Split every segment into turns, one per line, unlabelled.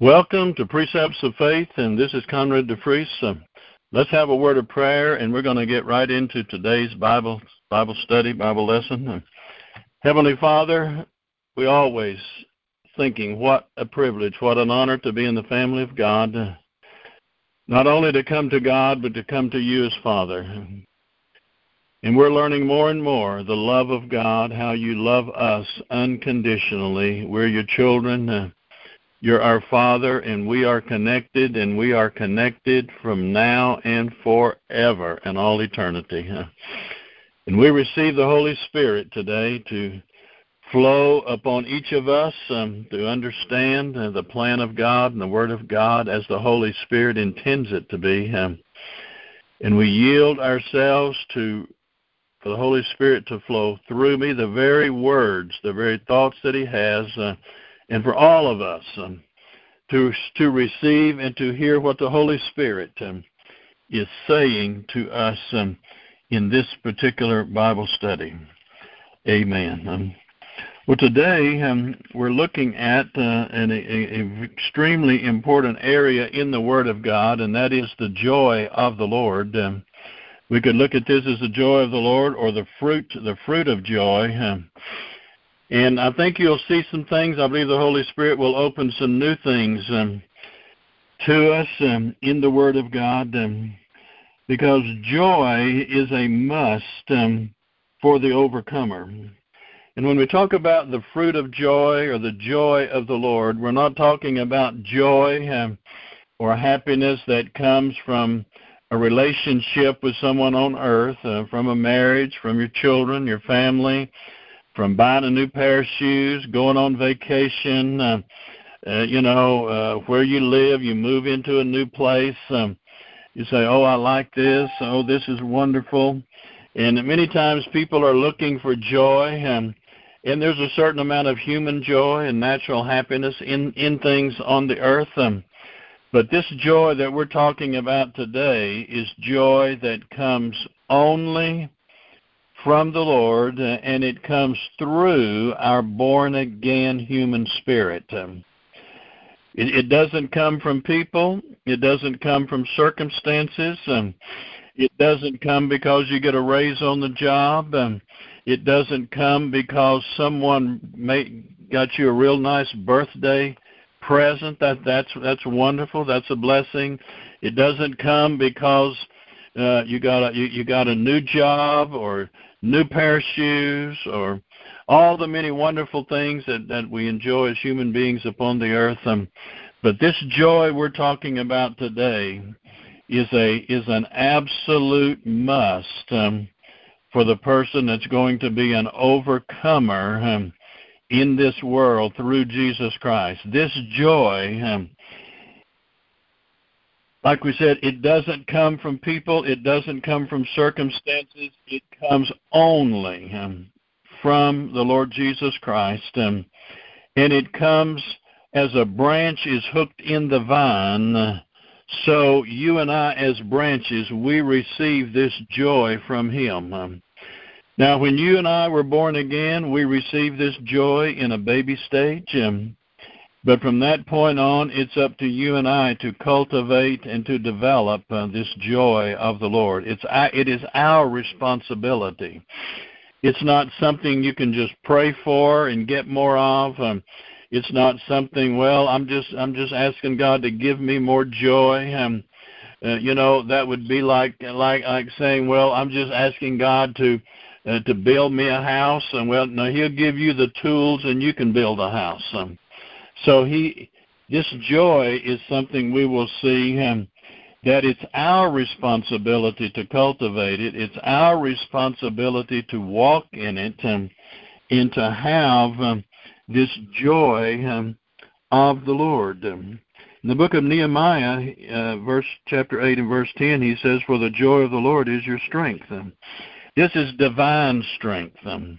Welcome to Precepts of Faith, and this is Conrad DeFries. Uh, let's have a word of prayer, and we're going to get right into today's Bible Bible study, Bible lesson. Uh, Heavenly Father, we always thinking what a privilege, what an honor to be in the family of God. Uh, not only to come to God, but to come to you as Father. And we're learning more and more the love of God, how you love us unconditionally. We're your children. You're our Father, and we are connected, and we are connected from now and forever and all eternity. And we receive the Holy Spirit today to flow upon each of us um, to understand uh, the plan of God and the Word of God as the Holy Spirit intends it to be. Um, and we yield ourselves to for the Holy Spirit to flow through me, the very words, the very thoughts that He has. Uh, and for all of us um, to to receive and to hear what the Holy Spirit um, is saying to us um, in this particular Bible study. Amen. Um, well, today um, we're looking at uh, an a, a extremely important area in the Word of God, and that is the joy of the Lord. Um, we could look at this as the joy of the Lord, or the fruit, the fruit of joy. And I think you'll see some things. I believe the Holy Spirit will open some new things um, to us um, in the Word of God um, because joy is a must um, for the overcomer. And when we talk about the fruit of joy or the joy of the Lord, we're not talking about joy um, or happiness that comes from a relationship with someone on earth, uh, from a marriage, from your children, your family from buying a new pair of shoes, going on vacation, uh, uh, you know, uh, where you live, you move into a new place. Um, you say, "Oh, I like this. Oh, this is wonderful." And many times people are looking for joy, and and there's a certain amount of human joy and natural happiness in in things on the earth. Um, but this joy that we're talking about today is joy that comes only from the Lord, and it comes through our born again human spirit. Um, it, it, doesn't come from people. It doesn't come from circumstances. Um, it doesn't come because you get a raise on the job. Um, it doesn't come because someone made, got you a real nice birthday present. That that's that's wonderful. That's a blessing. It doesn't come because uh, you got a you, you got a new job or new pair of shoes or all the many wonderful things that, that we enjoy as human beings upon the earth. Um, but this joy we're talking about today is a is an absolute must um, for the person that's going to be an overcomer um, in this world through Jesus Christ. This joy um, like we said, it doesn't come from people, it doesn't come from circumstances, it comes only um, from the Lord Jesus Christ. Um, and it comes as a branch is hooked in the vine. So you and I, as branches, we receive this joy from Him. Um, now, when you and I were born again, we received this joy in a baby stage. Um, but from that point on, it's up to you and I to cultivate and to develop uh, this joy of the Lord. It's it is our responsibility. It's not something you can just pray for and get more of. Um, it's not something. Well, I'm just I'm just asking God to give me more joy. Um, uh, you know that would be like like like saying, well, I'm just asking God to uh, to build me a house, and well, now He'll give you the tools, and you can build a house. Um, so he, this joy is something we will see um, that it's our responsibility to cultivate it. It's our responsibility to walk in it and to have um, this joy um, of the Lord. Um, in the book of Nehemiah, uh, verse chapter eight and verse ten, he says, "For the joy of the Lord is your strength." Um, this is divine strength. Um,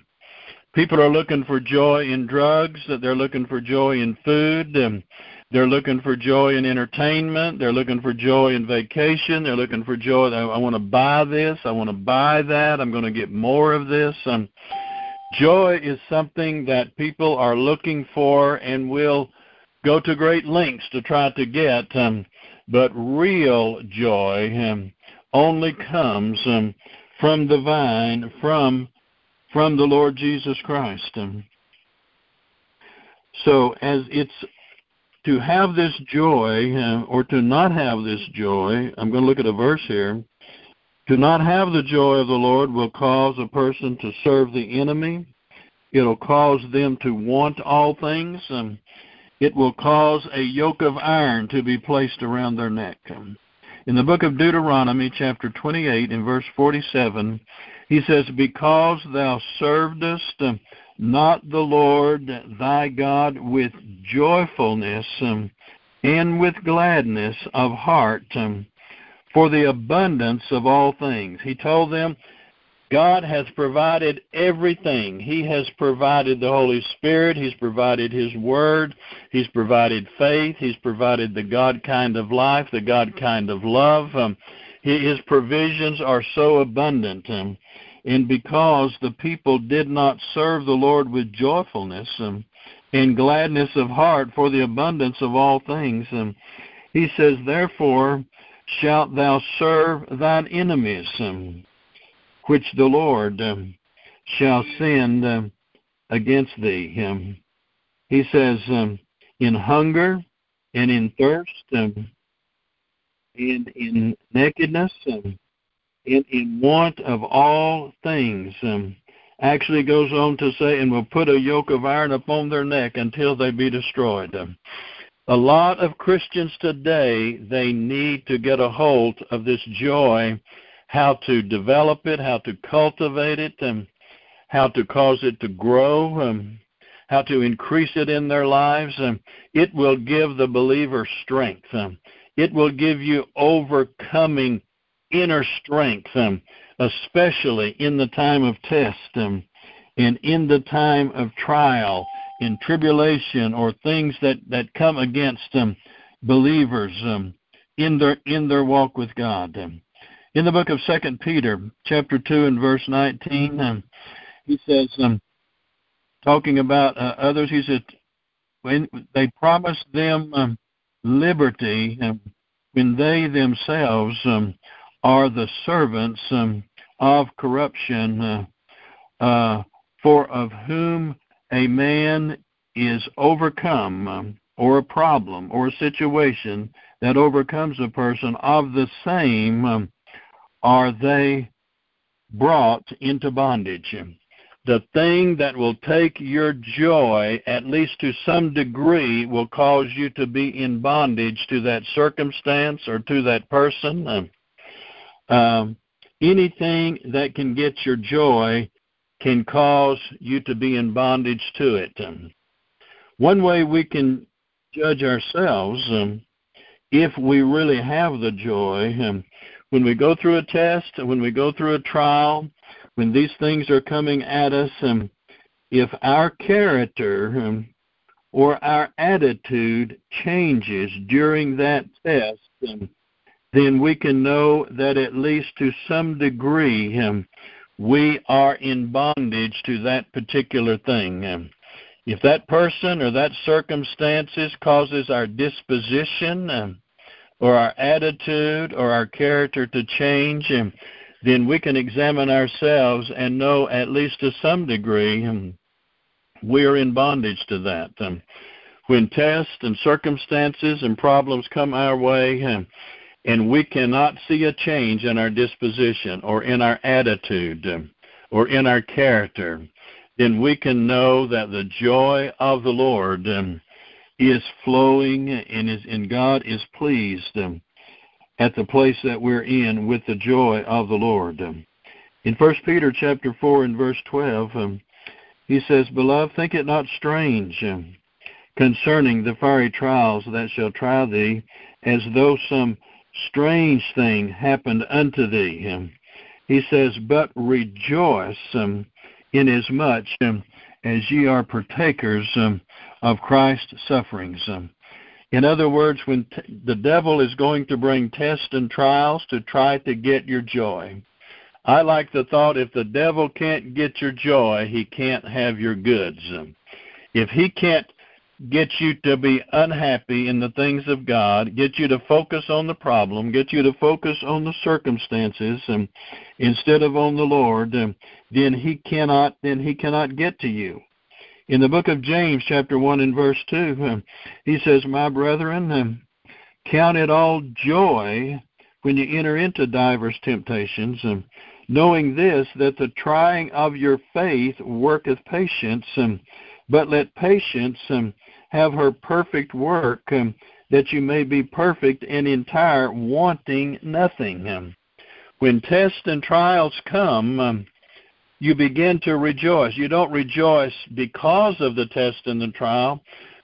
People are looking for joy in drugs, that they're looking for joy in food, and they're looking for joy in entertainment, they're looking for joy in vacation, they're looking for joy. I want to buy this, I want to buy that, I'm going to get more of this. Um, joy is something that people are looking for and will go to great lengths to try to get. Um, but real joy um, only comes um, from the vine, from from the Lord Jesus Christ. Um, so as it's to have this joy uh, or to not have this joy, I'm going to look at a verse here. To not have the joy of the Lord will cause a person to serve the enemy. It'll cause them to want all things. Um, it will cause a yoke of iron to be placed around their neck. In the book of Deuteronomy, chapter 28, in verse 47, he says, Because thou servedest not the Lord thy God with joyfulness and with gladness of heart for the abundance of all things. He told them, God has provided everything. He has provided the Holy Spirit. He's provided His Word. He's provided faith. He's provided the God kind of life, the God kind of love. Um, his provisions are so abundant. Um, and because the people did not serve the Lord with joyfulness um, and gladness of heart for the abundance of all things, um, he says, Therefore shalt thou serve thine enemies, um, which the Lord um, shall send um, against thee. He says, In hunger and in thirst and in nakedness. Um, in, in want of all things. Um, actually goes on to say, and will put a yoke of iron upon their neck until they be destroyed. Um, a lot of Christians today, they need to get a hold of this joy, how to develop it, how to cultivate it, and how to cause it to grow, um, how to increase it in their lives. Um, it will give the believer strength. Um, it will give you overcoming inner strength, um, especially in the time of test um, and in the time of trial, in tribulation, or things that, that come against um, believers um, in their in their walk with God. Um, in the book of Second Peter, chapter two and verse nineteen, um, he says, um, talking about uh, others, he said, when they promised them um, liberty, um, when they themselves um, are the servants um, of corruption, uh, uh, for of whom a man is overcome, um, or a problem, or a situation that overcomes a person, of the same um, are they brought into bondage. The thing that will take your joy, at least to some degree, will cause you to be in bondage to that circumstance or to that person. Um, anything that can get your joy can cause you to be in bondage to it. Um, one way we can judge ourselves um, if we really have the joy um, when we go through a test, when we go through a trial, when these things are coming at us, um, if our character um, or our attitude changes during that test, um, then we can know that at least to some degree um, we are in bondage to that particular thing. Um, if that person or that circumstances causes our disposition um, or our attitude or our character to change, then we can examine ourselves and know at least to some degree we are in bondage to that. When tests and circumstances and problems come our way, and we cannot see a change in our disposition or in our attitude or in our character, then we can know that the joy of the Lord is flowing and is and God is pleased at the place that we're in with the joy of the Lord. In First Peter chapter four and verse twelve, um, he says, "Beloved, think it not strange concerning the fiery trials that shall try thee, as though some strange thing happened unto thee. He says, But rejoice um, inasmuch um, as ye are partakers um, of Christ's sufferings. Um, in other words, when t- the devil is going to bring tests and trials to try to get your joy, I like the thought if the devil can't get your joy, he can't have your goods. Um, if he can't get you to be unhappy in the things of God, get you to focus on the problem, get you to focus on the circumstances um, instead of on the Lord, then he cannot then he cannot get to you. In the book of James chapter 1 and verse 2, um, he says, "My brethren, um, count it all joy when you enter into divers temptations, um, knowing this that the trying of your faith worketh patience, but let patience um, have her perfect work, um, that you may be perfect and entire, wanting nothing. Um, when tests and trials come, um, you begin to rejoice. You don't rejoice because of the test and the trial,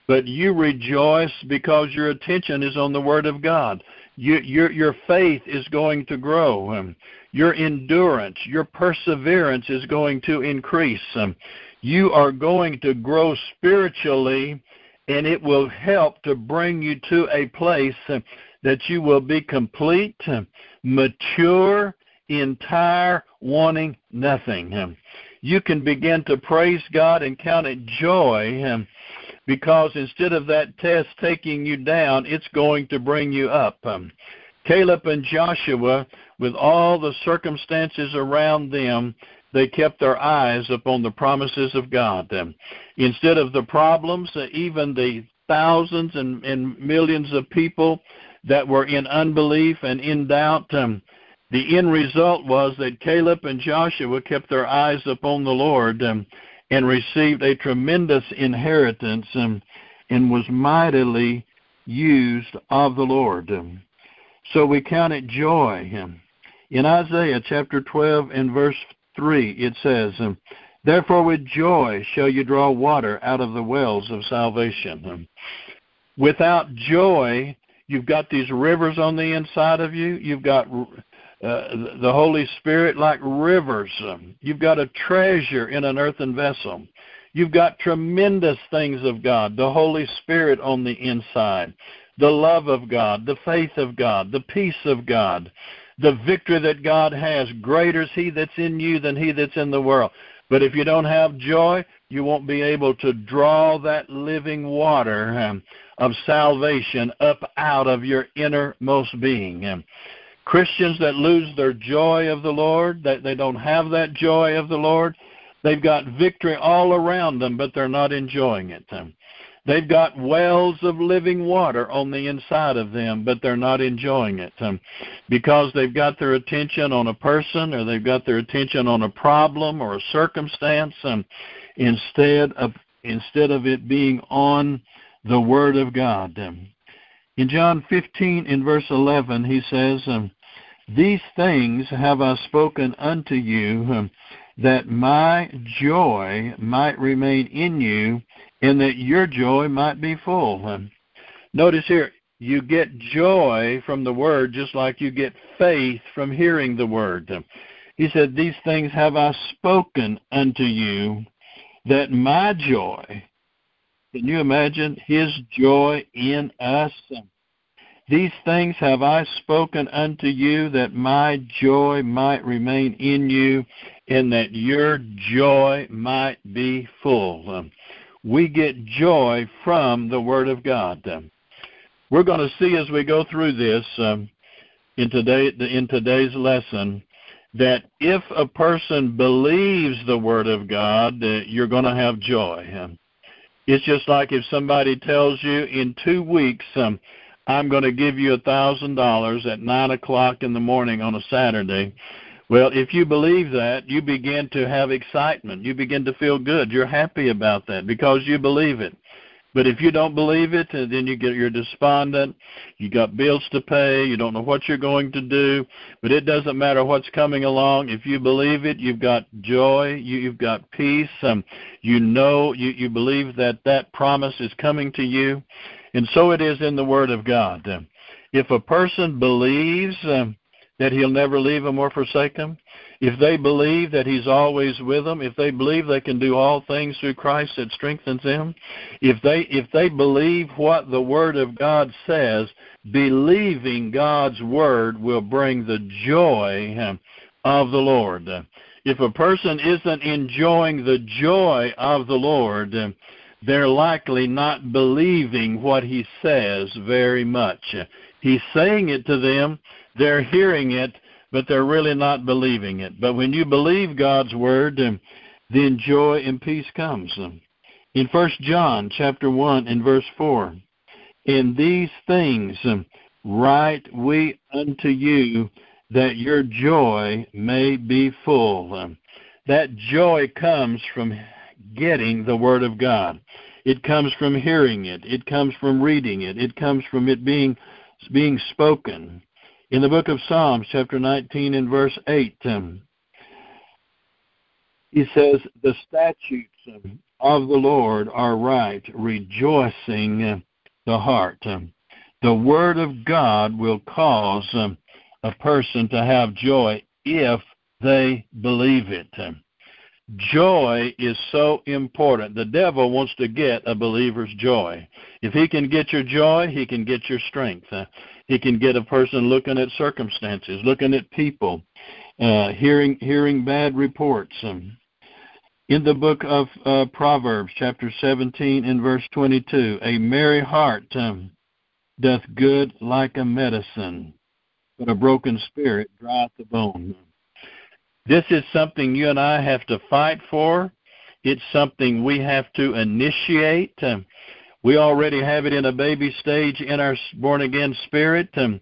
but you rejoice because your attention is on the Word of God. You, your, your faith is going to grow. Um, your endurance, your perseverance is going to increase. Um, you are going to grow spiritually and it will help to bring you to a place that you will be complete, mature, entire, wanting nothing. You can begin to praise God and count it joy because instead of that test taking you down, it's going to bring you up. Caleb and Joshua, with all the circumstances around them, they kept their eyes upon the promises of God. Instead of the problems, uh, even the thousands and, and, millions of people that were in unbelief and in doubt, um, the end result was that Caleb and Joshua kept their eyes upon the Lord um, and received a tremendous inheritance um, and was mightily used of the Lord. Um, so we count it joy. Um, in Isaiah chapter 12 and verse 3, it says, um, Therefore with joy shall you draw water out of the wells of salvation. Um, without joy, you've got these rivers on the inside of you. You've got uh, the Holy Spirit like rivers. Um, you've got a treasure in an earthen vessel. You've got tremendous things of God, the Holy Spirit on the inside, the love of God, the faith of God, the peace of God, the victory that God has. Greater is He that's in you than He that's in the world. But if you don't have joy, you won't be able to draw that living water um, of salvation up out of your innermost being. Um, Christians that lose their joy of the Lord, that they don't have that joy of the Lord, they've got victory all around them, but they're not enjoying it. Um, They've got wells of living water on the inside of them, but they're not enjoying it um, because they've got their attention on a person or they've got their attention on a problem or a circumstance um, instead of instead of it being on the Word of God. Um, in John 15, in verse 11, he says, um, These things have I spoken unto you, um, that my joy might remain in you, and that your joy might be full. Notice here, you get joy from the word just like you get faith from hearing the word. He said, These things have I spoken unto you, that my joy, can you imagine his joy in us? These things have I spoken unto you, that my joy might remain in you, and that your joy might be full we get joy from the Word of God. We're going to see as we go through this um, in, today, in today's lesson that if a person believes the Word of God, uh, you're going to have joy. It's just like if somebody tells you in two weeks, um, I'm going to give you a thousand dollars at nine o'clock in the morning on a Saturday. Well, if you believe that, you begin to have excitement. You begin to feel good. You're happy about that because you believe it. But if you don't believe it, then you get you're despondent. You got bills to pay. You don't know what you're going to do. But it doesn't matter what's coming along. If you believe it, you've got joy. You, you've got peace. Um, you know, you you believe that that promise is coming to you, and so it is in the Word of God. If a person believes. Um, that he'll never leave them or forsake them, if they believe that he's always with them, if they believe they can do all things through Christ that strengthens them, if they if they believe what the word of God says, believing God's word will bring the joy of the Lord. If a person isn't enjoying the joy of the Lord, they're likely not believing what he says very much. He's saying it to them, they're hearing it, but they're really not believing it. But when you believe God's word, then joy and peace comes. In First John chapter 1 and verse 4, in these things write we unto you that your joy may be full. That joy comes from getting the Word of God. It comes from hearing it. It comes from reading it. It comes from it being being spoken. In the book of Psalms, chapter 19 and verse 8, um, he says, The statutes of the Lord are right, rejoicing the heart. The Word of God will cause um, a person to have joy if they believe it. Joy is so important. The devil wants to get a believer's joy. If he can get your joy, he can get your strength. He can get a person looking at circumstances, looking at people, uh, hearing hearing bad reports. Um, in the book of uh, Proverbs, chapter 17, and verse 22, a merry heart um, doth good like a medicine, but a broken spirit drieth the bone. This is something you and I have to fight for. It's something we have to initiate. Um, we already have it in a baby stage in our born again spirit, um,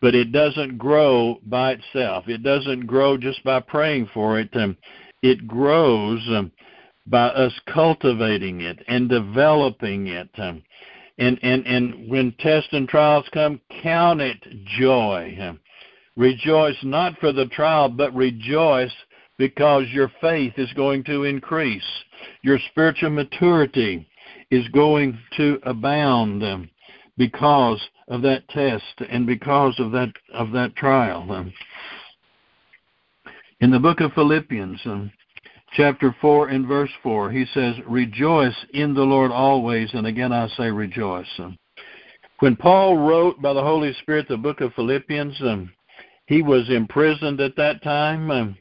but it doesn't grow by itself. It doesn't grow just by praying for it. Um, it grows um, by us cultivating it and developing it. Um, and, and, and when tests and trials come, count it joy. Rejoice not for the trial, but rejoice because your faith is going to increase. Your spiritual maturity is going to abound because of that test and because of that of that trial. In the book of Philippians, chapter 4 and verse 4, he says, Rejoice in the Lord always. And again, I say rejoice. When Paul wrote by the Holy Spirit the book of Philippians, he was imprisoned at that time. Um,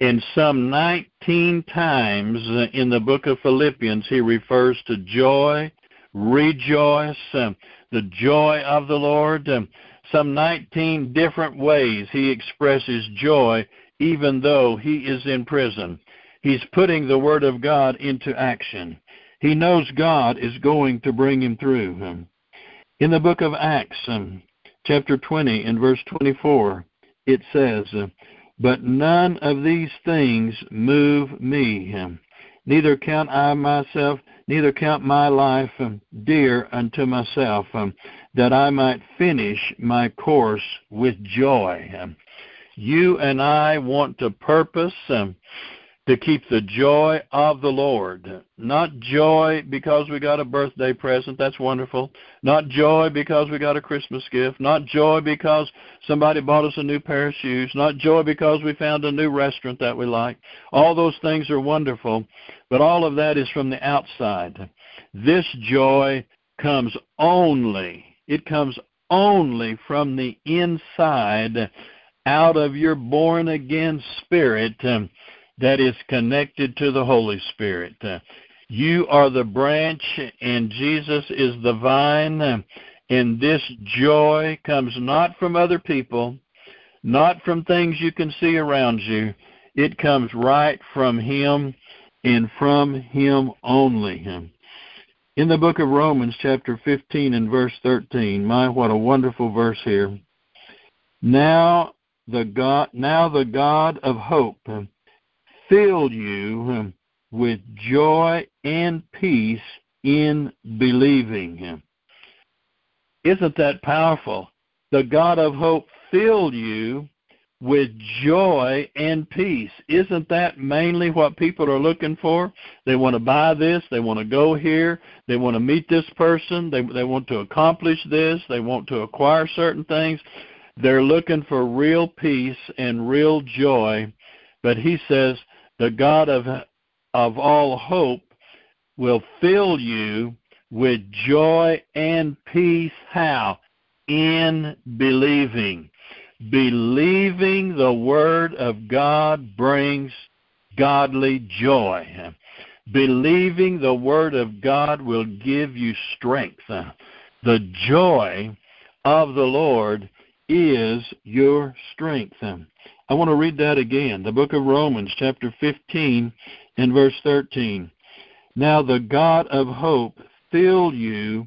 and some 19 times uh, in the book of Philippians, he refers to joy, rejoice, um, the joy of the Lord. Um, some 19 different ways he expresses joy even though he is in prison. He's putting the Word of God into action. He knows God is going to bring him through. In the book of Acts, chapter 20 and verse 24, it says, But none of these things move me. Neither count I myself, neither count my life um, dear unto myself, um, that I might finish my course with joy you and I want to purpose um, to keep the joy of the Lord. Not joy because we got a birthday present, that's wonderful. Not joy because we got a Christmas gift. Not joy because somebody bought us a new pair of shoes. Not joy because we found a new restaurant that we like. All those things are wonderful, but all of that is from the outside. This joy comes only, it comes only from the inside out of your born again spirit that is connected to the Holy Spirit. Uh, you are the branch, and Jesus is the vine. And this joy comes not from other people, not from things you can see around you. It comes right from Him and from Him only. In the book of Romans, chapter 15 and verse 13, my, what a wonderful verse here. Now the God now the God of hope fill you with joy and peace in believing him. Isn't that powerful? The God of hope fill you with joy and peace. Isn't that mainly what people are looking for? They want to buy this, they want to go here, they want to meet this person, they they want to accomplish this, they want to acquire certain things. They're looking for real peace and real joy, but he says the God of of all hope will fill you with joy and peace how? In believing. Believing the word of God brings godly joy. Believing the Word of God will give you strength. The joy of the Lord is your strength. I want to read that again. The book of Romans, chapter 15, and verse 13. Now the God of hope fill you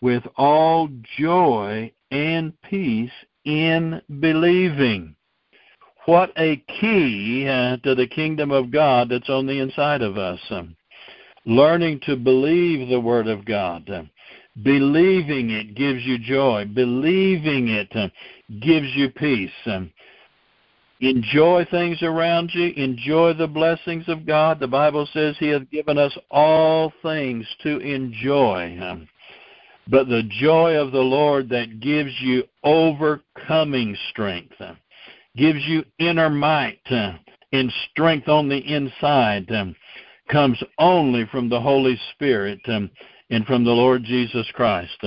with all joy and peace in believing. What a key uh, to the kingdom of God that's on the inside of us. Um, learning to believe the Word of God. Uh, believing it gives you joy. Believing it uh, gives you peace. Um, enjoy things around you. Enjoy the blessings of God. The Bible says He has given us all things to enjoy. But the joy of the Lord that gives you overcoming strength, gives you inner might and strength on the inside, comes only from the Holy Spirit and from the Lord Jesus Christ.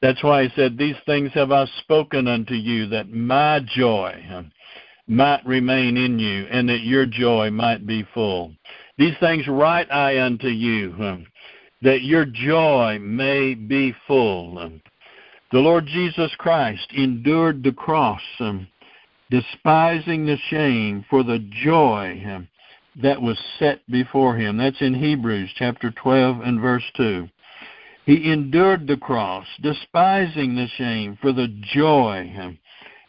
That's why he said, These things have I spoken unto you, that my joy might remain in you, and that your joy might be full. These things write I unto you, that your joy may be full. The Lord Jesus Christ endured the cross, despising the shame for the joy that was set before him. That's in Hebrews chapter 12 and verse 2. He endured the cross, despising the shame for the joy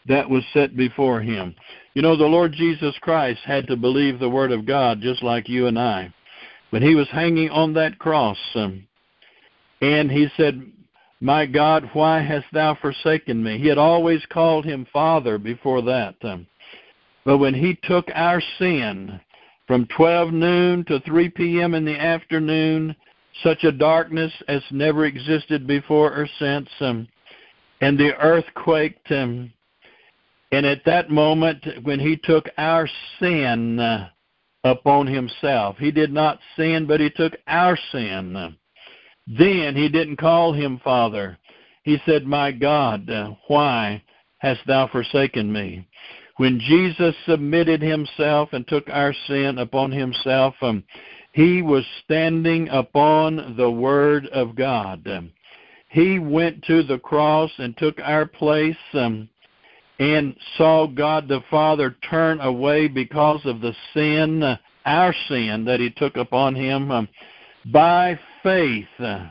that was set before him. You know, the Lord Jesus Christ had to believe the Word of God just like you and I. But he was hanging on that cross, um, and he said, My God, why hast thou forsaken me? He had always called him Father before that. Um, but when he took our sin from 12 noon to 3 p.m. in the afternoon, such a darkness as never existed before or since, um, and the earth quaked. Um, and at that moment, when he took our sin, uh, upon himself. He did not sin, but he took our sin. Then he didn't call him Father. He said, My God, why hast thou forsaken me? When Jesus submitted himself and took our sin upon himself, um, he was standing upon the Word of God. He went to the cross and took our place. Um, and saw God the Father turn away because of the sin, our sin that He took upon Him um, by faith. Uh,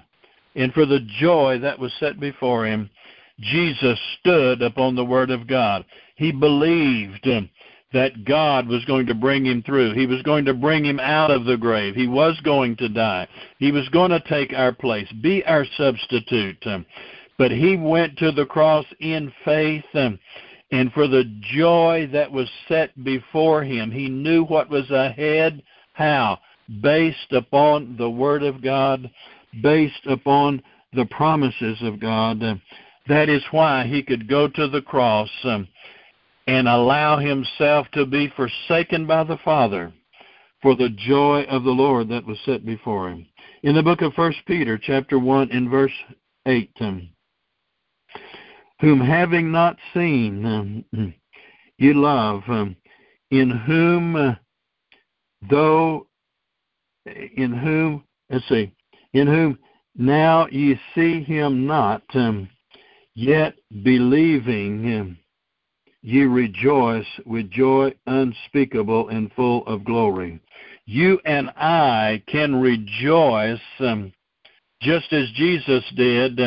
and for the joy that was set before Him, Jesus stood upon the Word of God. He believed um, that God was going to bring him through. He was going to bring him out of the grave. He was going to die. He was going to take our place, be our substitute. Um, but he went to the cross in faith. And for the joy that was set before him. He knew what was ahead. How? Based upon the Word of God, based upon the promises of God. That is why he could go to the cross and allow himself to be forsaken by the Father for the joy of the Lord that was set before him. In the book of First Peter, chapter one, in verse eight, um, whom having not seen um, you love, um, in whom uh, though in whom let's see, in whom now ye see him not, um, yet believing ye rejoice with joy unspeakable and full of glory. You and I can rejoice just as Jesus did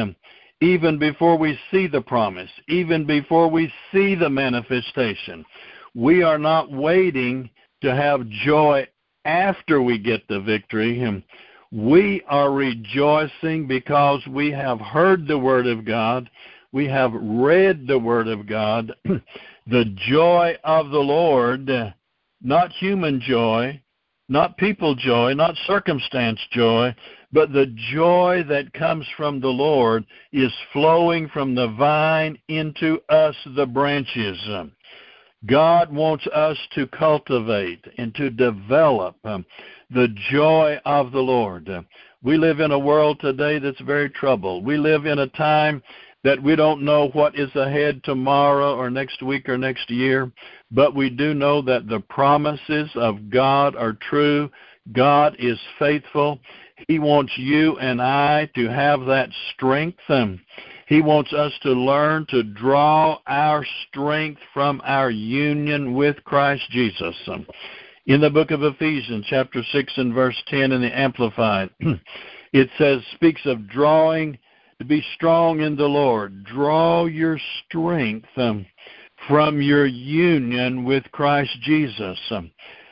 even before we see the promise, even before we see the manifestation. We are not waiting to have joy after we get the victory. We are rejoicing because we have heard the Word of God. We have read the Word of God. the joy of the Lord, not human joy, not people joy, not circumstance joy, but the joy that comes from the Lord is flowing from the vine into us, the branches. God wants us to cultivate and to develop um, the joy of the Lord. We live in a world today that's very troubled. We live in a time that we don't know what is ahead tomorrow or next week or next year, but we do know that the promises of God are true God is faithful. He wants you and I to have that strength. Um, he wants us to learn to draw our strength from our union with Christ Jesus. In the book of Ephesians, chapter 6 and verse 10 in the Amplified, it says, speaks of drawing, to be strong in the Lord. Draw your strength um, from your union with Christ Jesus. Um,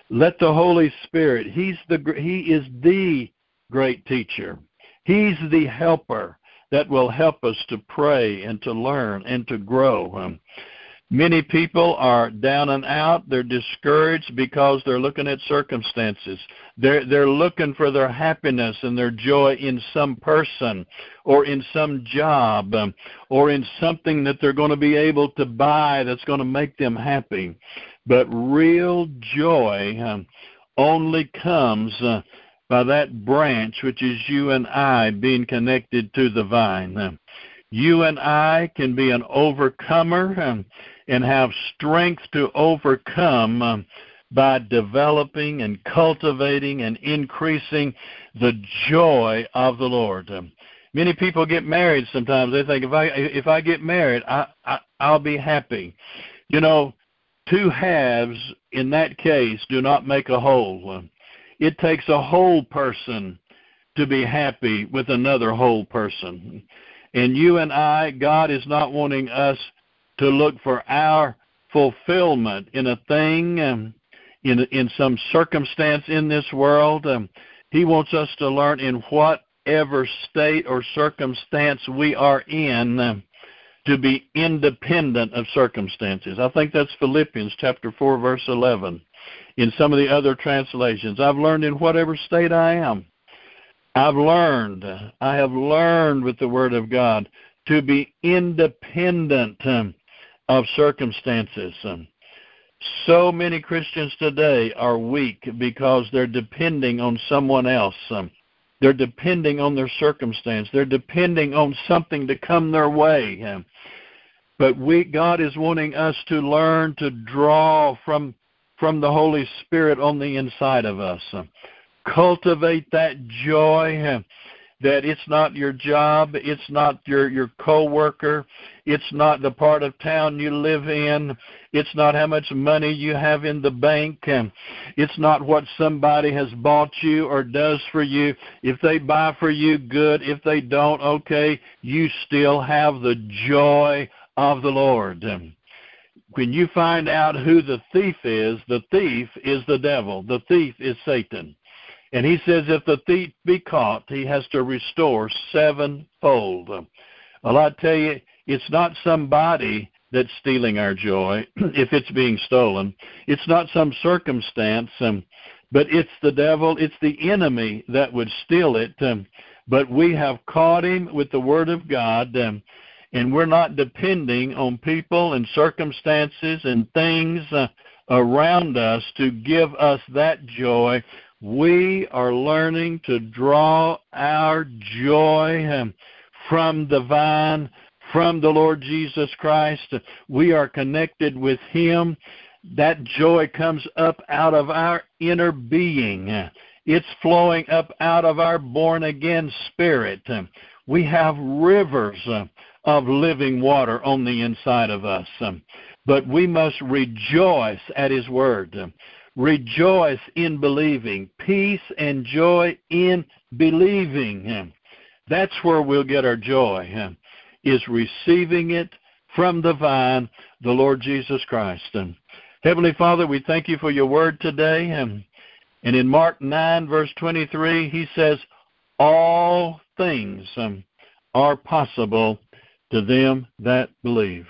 let the Holy Spirit, He's the He is the great teacher. He's the helper that will help us to pray and to learn and to grow. Um, Many people are down and out. They're discouraged because they're looking at circumstances. They're they're looking for their happiness and their joy in some person or in some job um, or in something that they're going to be able to buy that's going to make them happy. But real joy um, only comes uh, by that branch which is you and I being connected to the vine. You and I can be an overcomer. And have strength to overcome by developing and cultivating and increasing the joy of the Lord. Many people get married sometimes. They think if I if I get married, I, I I'll be happy. You know, two halves in that case do not make a whole. It takes a whole person to be happy with another whole person. And you and I, God is not wanting us to look for our fulfillment in a thing, um, in in some circumstance in this world. Um, he wants us to learn in whatever state or circumstance we are in um, to be independent of circumstances. I think that's Philippians chapter 4 verse 11. In some of the other translations, I've learned in whatever state I am. I've learned, I have learned with the word of God to be independent um, of circumstances. Um, so many Christians today are weak because they're depending on someone else. Um, they're depending on their circumstance. They're depending on something to come their way. But we, God is wanting us to learn to draw from from the Holy Spirit on the inside of us. Cultivate that joy. That it's not your job, it's not your your coworker, it's not the part of town you live in, it's not how much money you have in the bank, it's not what somebody has bought you or does for you. If they buy for you, good. If they don't, okay, you still have the joy of the Lord. When you find out who the thief is, the thief is the devil. The thief is Satan. And he says if the thief be caught, he has to restore sevenfold. Well, I tell you, it's not somebody that's stealing our joy if it's being stolen. It's not some circumstance, um, but it's the devil, it's the enemy that would steal it. Um, but we have caught him with the Word of God, um, and we're not depending on people and circumstances and things uh, around us to give us that joy we are learning to draw our joy um, from the vine, from the Lord Jesus Christ. We are connected with Him. That joy comes up out of our inner being. It's flowing up out of our born again spirit. We have rivers of living water on the inside of us. Um, but we must rejoice at His word. Um, rejoice in believing. Peace and joy in believing. Um, that's where we'll get our joy, is receiving it from the vine, the Lord Jesus Christ. Heavenly Father, we thank you for your word today. And, in Mark 9, verse 23, he says, All things um, are possible to them that believe.